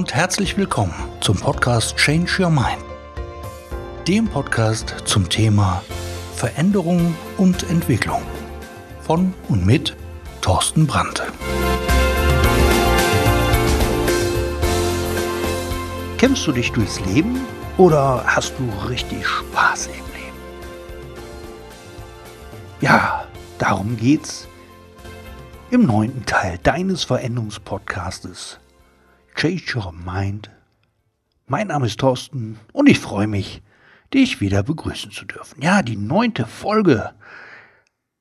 und herzlich willkommen zum Podcast Change Your Mind. Dem Podcast zum Thema Veränderung und Entwicklung von und mit Thorsten Brandt. Kämpfst du dich durchs Leben oder hast du richtig Spaß im Leben? Ja, darum geht's im neunten Teil deines Veränderungspodcastes Change Your Mind. Mein Name ist Thorsten und ich freue mich, dich wieder begrüßen zu dürfen. Ja, die neunte Folge.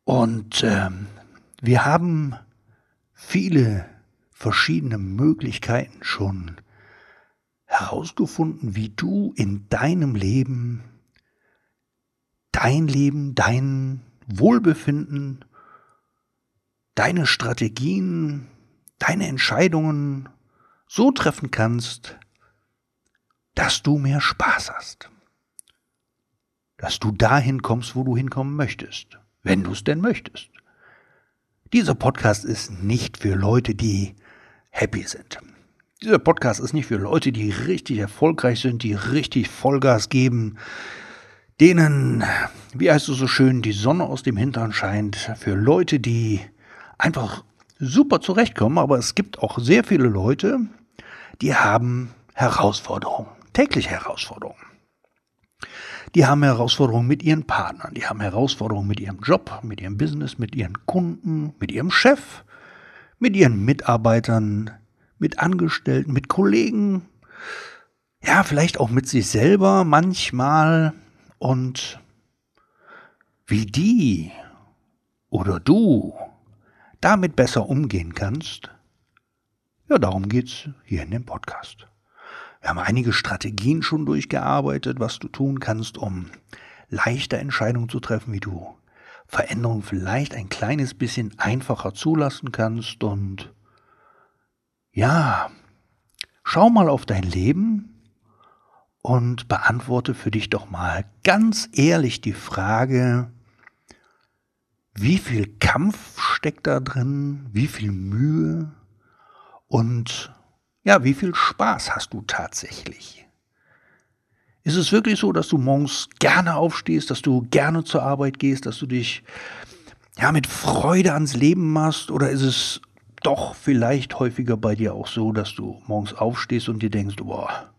Und ähm, wir haben viele verschiedene Möglichkeiten schon herausgefunden, wie du in deinem Leben dein Leben, dein Wohlbefinden, deine Strategien, deine Entscheidungen so treffen kannst, dass du mehr Spaß hast. Dass du dahin kommst, wo du hinkommen möchtest, wenn du es denn möchtest. Dieser Podcast ist nicht für Leute, die happy sind. Dieser Podcast ist nicht für Leute, die richtig erfolgreich sind, die richtig Vollgas geben, denen, wie heißt es so schön, die Sonne aus dem Hintern scheint, für Leute, die einfach super zurechtkommen, aber es gibt auch sehr viele Leute, die haben Herausforderungen, tägliche Herausforderungen. Die haben Herausforderungen mit ihren Partnern, die haben Herausforderungen mit ihrem Job, mit ihrem Business, mit ihren Kunden, mit ihrem Chef, mit ihren Mitarbeitern, mit Angestellten, mit Kollegen, ja, vielleicht auch mit sich selber manchmal und wie die oder du damit besser umgehen kannst, ja, darum geht's hier in dem Podcast. Wir haben einige Strategien schon durchgearbeitet, was du tun kannst, um leichter Entscheidungen zu treffen, wie du Veränderungen vielleicht ein kleines bisschen einfacher zulassen kannst und ja, schau mal auf dein Leben und beantworte für dich doch mal ganz ehrlich die Frage, wie viel Kampf steckt da drin, wie viel Mühe, und ja, wie viel Spaß hast du tatsächlich? Ist es wirklich so, dass du morgens gerne aufstehst, dass du gerne zur Arbeit gehst, dass du dich ja mit Freude ans Leben machst? Oder ist es doch vielleicht häufiger bei dir auch so, dass du morgens aufstehst und dir denkst, boah,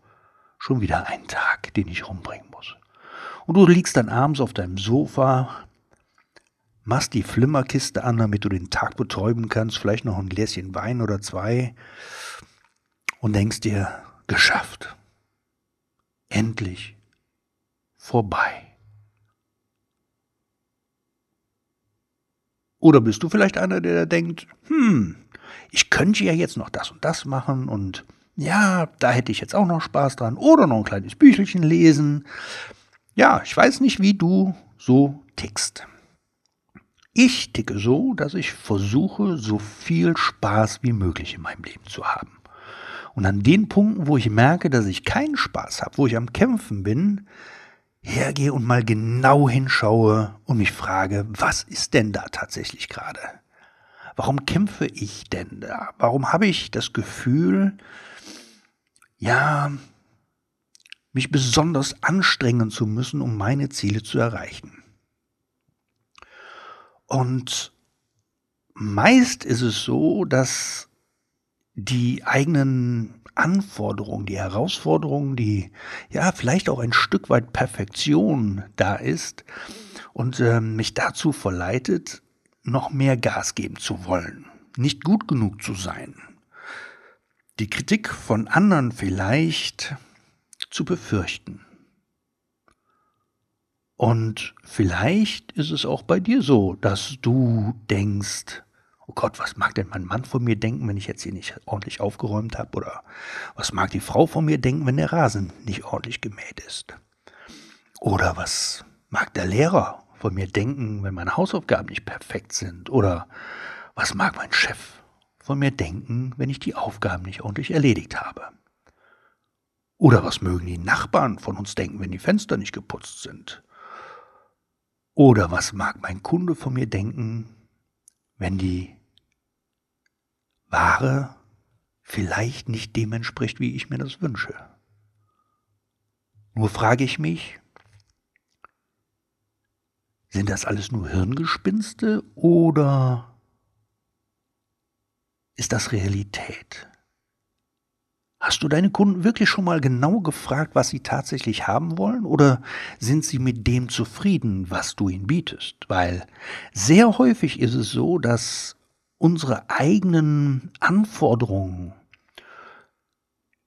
schon wieder ein Tag, den ich rumbringen muss. Und du liegst dann abends auf deinem Sofa, machst die Flimmerkiste an, damit du den Tag betäuben kannst, vielleicht noch ein Gläschen Wein oder zwei und denkst dir, geschafft. Endlich vorbei. Oder bist du vielleicht einer, der denkt, hm, ich könnte ja jetzt noch das und das machen und ja, da hätte ich jetzt auch noch Spaß dran oder noch ein kleines Büchelchen lesen. Ja, ich weiß nicht, wie du so tickst. Ich ticke so, dass ich versuche, so viel Spaß wie möglich in meinem Leben zu haben. Und an den Punkten, wo ich merke, dass ich keinen Spaß habe, wo ich am Kämpfen bin, hergehe und mal genau hinschaue und mich frage, was ist denn da tatsächlich gerade? Warum kämpfe ich denn da? Warum habe ich das Gefühl, ja, mich besonders anstrengen zu müssen, um meine Ziele zu erreichen? Und meist ist es so, dass die eigenen Anforderungen, die Herausforderungen, die ja vielleicht auch ein Stück weit Perfektion da ist und äh, mich dazu verleitet, noch mehr Gas geben zu wollen, nicht gut genug zu sein, die Kritik von anderen vielleicht zu befürchten. Und vielleicht ist es auch bei dir so, dass du denkst, oh Gott, was mag denn mein Mann von mir denken, wenn ich jetzt hier nicht ordentlich aufgeräumt habe? Oder was mag die Frau von mir denken, wenn der Rasen nicht ordentlich gemäht ist? Oder was mag der Lehrer von mir denken, wenn meine Hausaufgaben nicht perfekt sind? Oder was mag mein Chef von mir denken, wenn ich die Aufgaben nicht ordentlich erledigt habe? Oder was mögen die Nachbarn von uns denken, wenn die Fenster nicht geputzt sind? Oder was mag mein Kunde von mir denken, wenn die Ware vielleicht nicht dem entspricht, wie ich mir das wünsche. Nur frage ich mich, sind das alles nur Hirngespinste oder ist das Realität? Hast du deine Kunden wirklich schon mal genau gefragt, was sie tatsächlich haben wollen? Oder sind sie mit dem zufrieden, was du ihnen bietest? Weil sehr häufig ist es so, dass unsere eigenen Anforderungen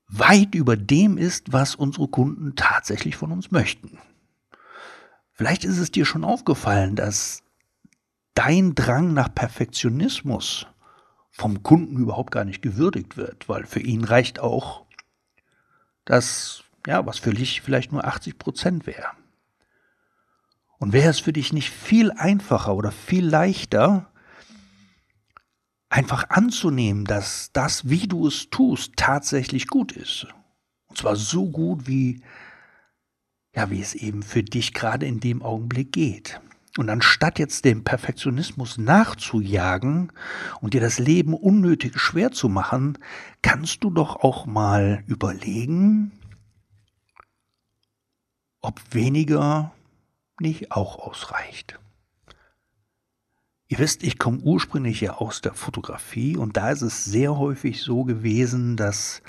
weit über dem ist, was unsere Kunden tatsächlich von uns möchten. Vielleicht ist es dir schon aufgefallen, dass dein Drang nach Perfektionismus vom Kunden überhaupt gar nicht gewürdigt wird, weil für ihn reicht auch das, ja, was für dich vielleicht nur 80 Prozent wäre. Und wäre es für dich nicht viel einfacher oder viel leichter, einfach anzunehmen, dass das, wie du es tust, tatsächlich gut ist. Und zwar so gut, wie, ja, wie es eben für dich gerade in dem Augenblick geht. Und anstatt jetzt dem Perfektionismus nachzujagen und dir das Leben unnötig schwer zu machen, kannst du doch auch mal überlegen, ob weniger nicht auch ausreicht. Ihr wisst, ich komme ursprünglich ja aus der Fotografie und da ist es sehr häufig so gewesen, dass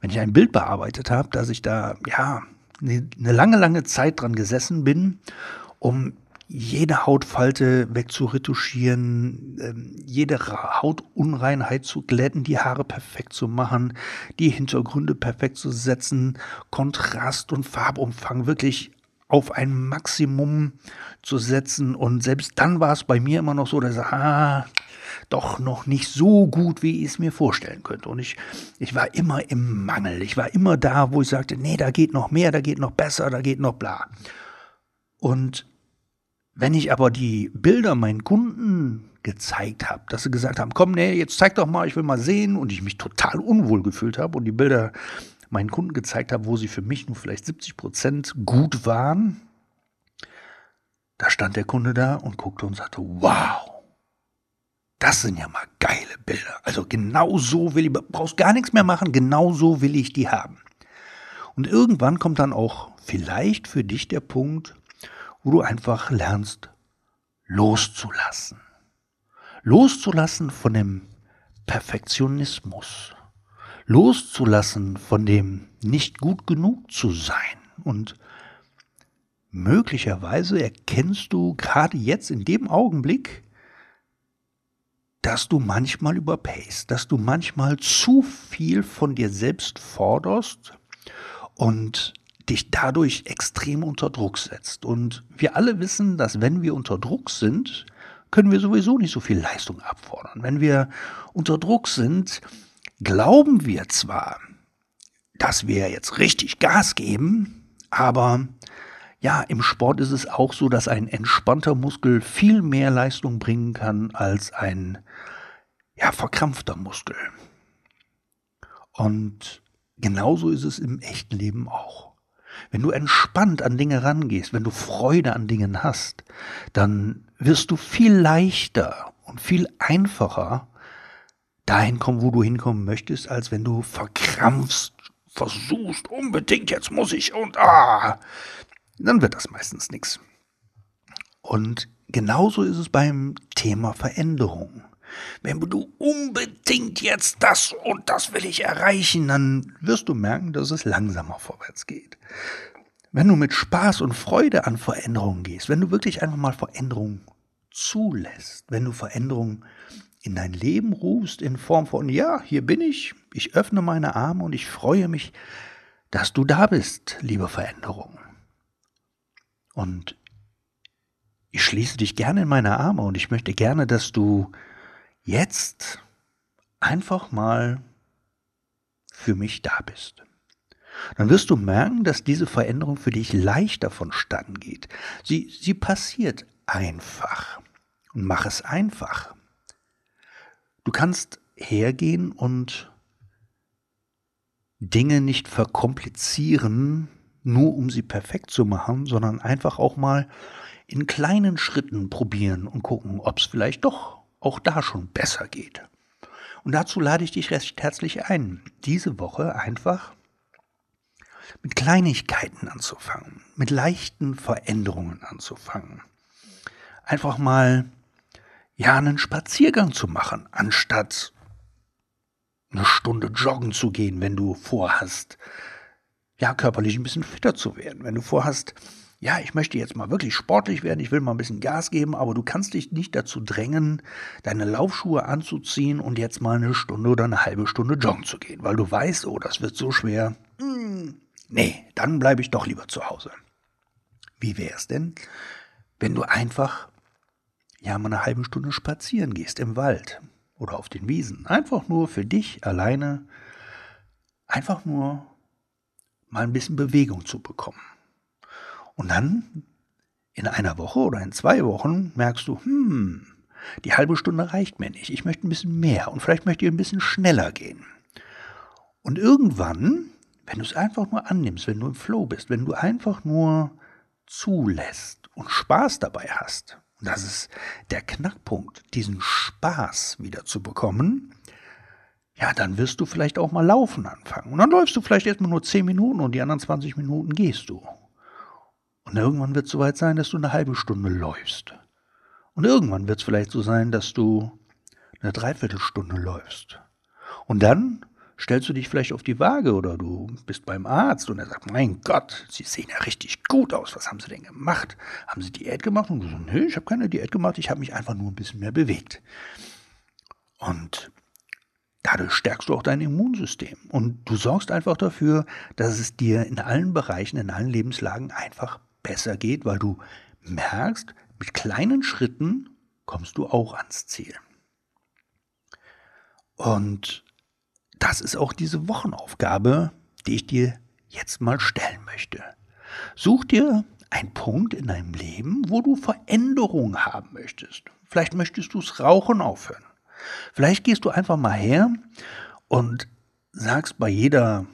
wenn ich ein Bild bearbeitet habe, dass ich da ja eine lange, lange Zeit dran gesessen bin, um jede Hautfalte wegzuretuschieren, ähm, jede Hautunreinheit zu glätten, die Haare perfekt zu machen, die Hintergründe perfekt zu setzen, Kontrast und Farbumfang wirklich auf ein Maximum zu setzen. Und selbst dann war es bei mir immer noch so, dass ah, doch noch nicht so gut, wie ich es mir vorstellen könnte. Und ich, ich war immer im Mangel. Ich war immer da, wo ich sagte, nee, da geht noch mehr, da geht noch besser, da geht noch bla. Und wenn ich aber die Bilder meinen Kunden gezeigt habe, dass sie gesagt haben, komm, nee, jetzt zeig doch mal, ich will mal sehen und ich mich total unwohl gefühlt habe und die Bilder meinen Kunden gezeigt habe, wo sie für mich nur vielleicht 70 Prozent gut waren, da stand der Kunde da und guckte und sagte, wow, das sind ja mal geile Bilder. Also genau so will ich, brauchst gar nichts mehr machen, genau so will ich die haben. Und irgendwann kommt dann auch vielleicht für dich der Punkt, wo du einfach lernst loszulassen. Loszulassen von dem Perfektionismus. Loszulassen von dem nicht gut genug zu sein. Und möglicherweise erkennst du gerade jetzt in dem Augenblick, dass du manchmal überpayst, dass du manchmal zu viel von dir selbst forderst und dich dadurch extrem unter Druck setzt. Und wir alle wissen, dass wenn wir unter Druck sind, können wir sowieso nicht so viel Leistung abfordern. Wenn wir unter Druck sind, glauben wir zwar, dass wir jetzt richtig Gas geben, aber ja, im Sport ist es auch so, dass ein entspannter Muskel viel mehr Leistung bringen kann als ein ja, verkrampfter Muskel. Und genauso ist es im echten Leben auch. Wenn du entspannt an Dinge rangehst, wenn du Freude an Dingen hast, dann wirst du viel leichter und viel einfacher dahin kommen, wo du hinkommen möchtest, als wenn du verkrampfst, versuchst, unbedingt, jetzt muss ich und ah, dann wird das meistens nichts. Und genauso ist es beim Thema Veränderung. Wenn du unbedingt jetzt das und das will ich erreichen, dann wirst du merken, dass es langsamer vorwärts geht. Wenn du mit Spaß und Freude an Veränderungen gehst, wenn du wirklich einfach mal Veränderungen zulässt, wenn du Veränderungen in dein Leben rufst in Form von, ja, hier bin ich, ich öffne meine Arme und ich freue mich, dass du da bist, liebe Veränderung. Und ich schließe dich gerne in meine Arme und ich möchte gerne, dass du jetzt einfach mal für mich da bist. Dann wirst du merken, dass diese Veränderung für dich leichter vonstatten geht. Sie, sie passiert einfach. Und mach es einfach. Du kannst hergehen und Dinge nicht verkomplizieren, nur um sie perfekt zu machen, sondern einfach auch mal in kleinen Schritten probieren und gucken, ob es vielleicht doch auch da schon besser geht. Und dazu lade ich dich recht herzlich ein, diese Woche einfach mit Kleinigkeiten anzufangen, mit leichten Veränderungen anzufangen. Einfach mal ja einen Spaziergang zu machen, anstatt eine Stunde joggen zu gehen, wenn du vorhast, ja, körperlich ein bisschen fitter zu werden. Wenn du vorhast, ja, ich möchte jetzt mal wirklich sportlich werden, ich will mal ein bisschen Gas geben, aber du kannst dich nicht dazu drängen, deine Laufschuhe anzuziehen und jetzt mal eine Stunde oder eine halbe Stunde joggen zu gehen, weil du weißt, oh, das wird so schwer. Hm, nee, dann bleibe ich doch lieber zu Hause. Wie wäre es denn, wenn du einfach ja mal eine halbe Stunde spazieren gehst im Wald oder auf den Wiesen. Einfach nur für dich alleine, einfach nur mal ein bisschen Bewegung zu bekommen. Und dann in einer Woche oder in zwei Wochen merkst du, hm, die halbe Stunde reicht mir nicht. Ich möchte ein bisschen mehr und vielleicht möchte ich ein bisschen schneller gehen. Und irgendwann, wenn du es einfach nur annimmst, wenn du im Flow bist, wenn du einfach nur zulässt und Spaß dabei hast, das ist der Knackpunkt, diesen Spaß wieder zu bekommen. Ja, dann wirst du vielleicht auch mal laufen anfangen. Und dann läufst du vielleicht erstmal nur 10 Minuten und die anderen 20 Minuten gehst du. Und irgendwann wird es soweit sein, dass du eine halbe Stunde läufst. Und irgendwann wird es vielleicht so sein, dass du eine Dreiviertelstunde läufst. Und dann stellst du dich vielleicht auf die Waage oder du bist beim Arzt und er sagt, mein Gott, Sie sehen ja richtig gut aus. Was haben Sie denn gemacht? Haben Sie Diät gemacht? Und du so, nee, ich habe keine Diät gemacht, ich habe mich einfach nur ein bisschen mehr bewegt. Und dadurch stärkst du auch dein Immunsystem. Und du sorgst einfach dafür, dass es dir in allen Bereichen, in allen Lebenslagen einfach besser geht, weil du merkst, mit kleinen Schritten kommst du auch ans Ziel. Und das ist auch diese Wochenaufgabe, die ich dir jetzt mal stellen möchte. Such dir einen Punkt in deinem Leben, wo du Veränderung haben möchtest. Vielleicht möchtest du das Rauchen aufhören. Vielleicht gehst du einfach mal her und sagst bei jeder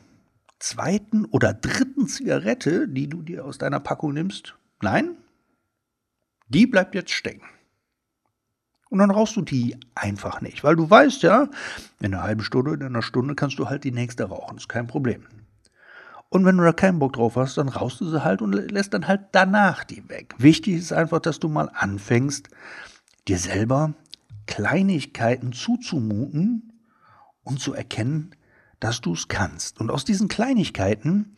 zweiten oder dritten Zigarette, die du dir aus deiner Packung nimmst, nein, die bleibt jetzt stecken. Und dann rauchst du die einfach nicht, weil du weißt ja, in einer halben Stunde, in einer Stunde kannst du halt die nächste rauchen, ist kein Problem. Und wenn du da keinen Bock drauf hast, dann rauchst du sie halt und lässt dann halt danach die weg. Wichtig ist einfach, dass du mal anfängst, dir selber Kleinigkeiten zuzumuten und zu erkennen, dass du es kannst. Und aus diesen Kleinigkeiten,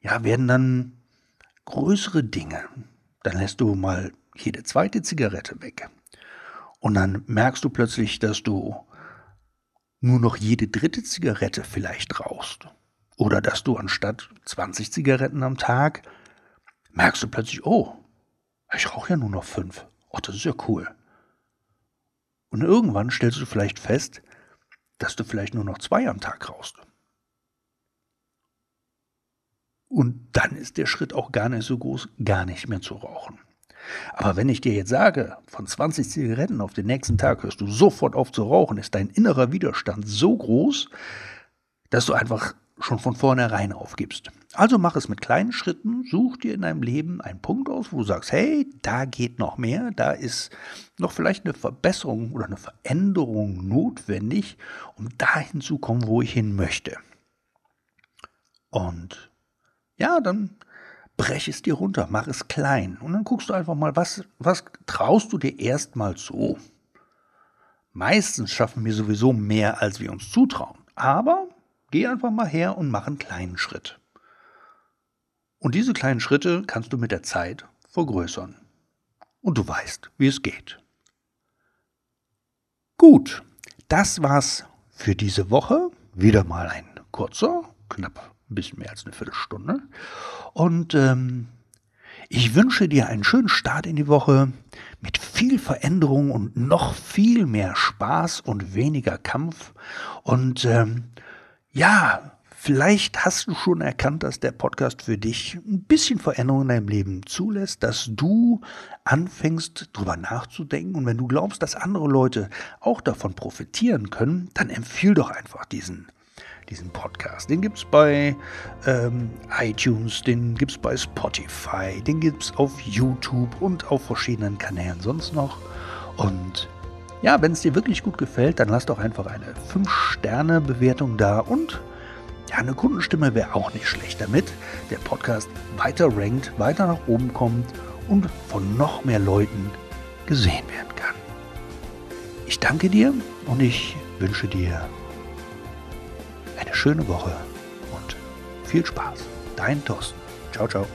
ja, werden dann größere Dinge. Dann lässt du mal jede zweite Zigarette weg. Und dann merkst du plötzlich, dass du nur noch jede dritte Zigarette vielleicht rauchst. Oder dass du anstatt 20 Zigaretten am Tag, merkst du plötzlich, oh, ich rauche ja nur noch fünf. Oh, das ist ja cool. Und irgendwann stellst du vielleicht fest, dass du vielleicht nur noch zwei am Tag rauchst. Und dann ist der Schritt auch gar nicht so groß, gar nicht mehr zu rauchen. Aber wenn ich dir jetzt sage, von 20 Zigaretten auf den nächsten Tag hörst du sofort auf zu rauchen, ist dein innerer Widerstand so groß, dass du einfach schon von vornherein aufgibst. Also mach es mit kleinen Schritten, such dir in deinem Leben einen Punkt aus, wo du sagst, hey, da geht noch mehr, da ist noch vielleicht eine Verbesserung oder eine Veränderung notwendig, um dahin zu kommen, wo ich hin möchte. Und ja, dann brech es dir runter, mach es klein. Und dann guckst du einfach mal, was, was traust du dir erstmal zu? Meistens schaffen wir sowieso mehr, als wir uns zutrauen. Aber geh einfach mal her und mach einen kleinen Schritt. Und diese kleinen Schritte kannst du mit der Zeit vergrößern. Und du weißt, wie es geht. Gut, das war's für diese Woche. Wieder mal ein kurzer, knapp ein bisschen mehr als eine Viertelstunde. Und ähm, ich wünsche dir einen schönen Start in die Woche mit viel Veränderung und noch viel mehr Spaß und weniger Kampf. Und ähm, ja, vielleicht hast du schon erkannt, dass der Podcast für dich ein bisschen Veränderung in deinem Leben zulässt, dass du anfängst drüber nachzudenken. Und wenn du glaubst, dass andere Leute auch davon profitieren können, dann empfiehl doch einfach diesen diesen Podcast. Den gibt es bei ähm, iTunes, den gibt es bei Spotify, den gibt es auf YouTube und auf verschiedenen Kanälen sonst noch. Und Ja, wenn es dir wirklich gut gefällt, dann lass doch einfach eine 5-Sterne-Bewertung da und ja, eine Kundenstimme wäre auch nicht schlecht, damit der Podcast weiter rankt, weiter nach oben kommt und von noch mehr Leuten gesehen werden kann. Ich danke dir und ich wünsche dir eine schöne Woche und viel Spaß. Dein Thorsten. Ciao, ciao.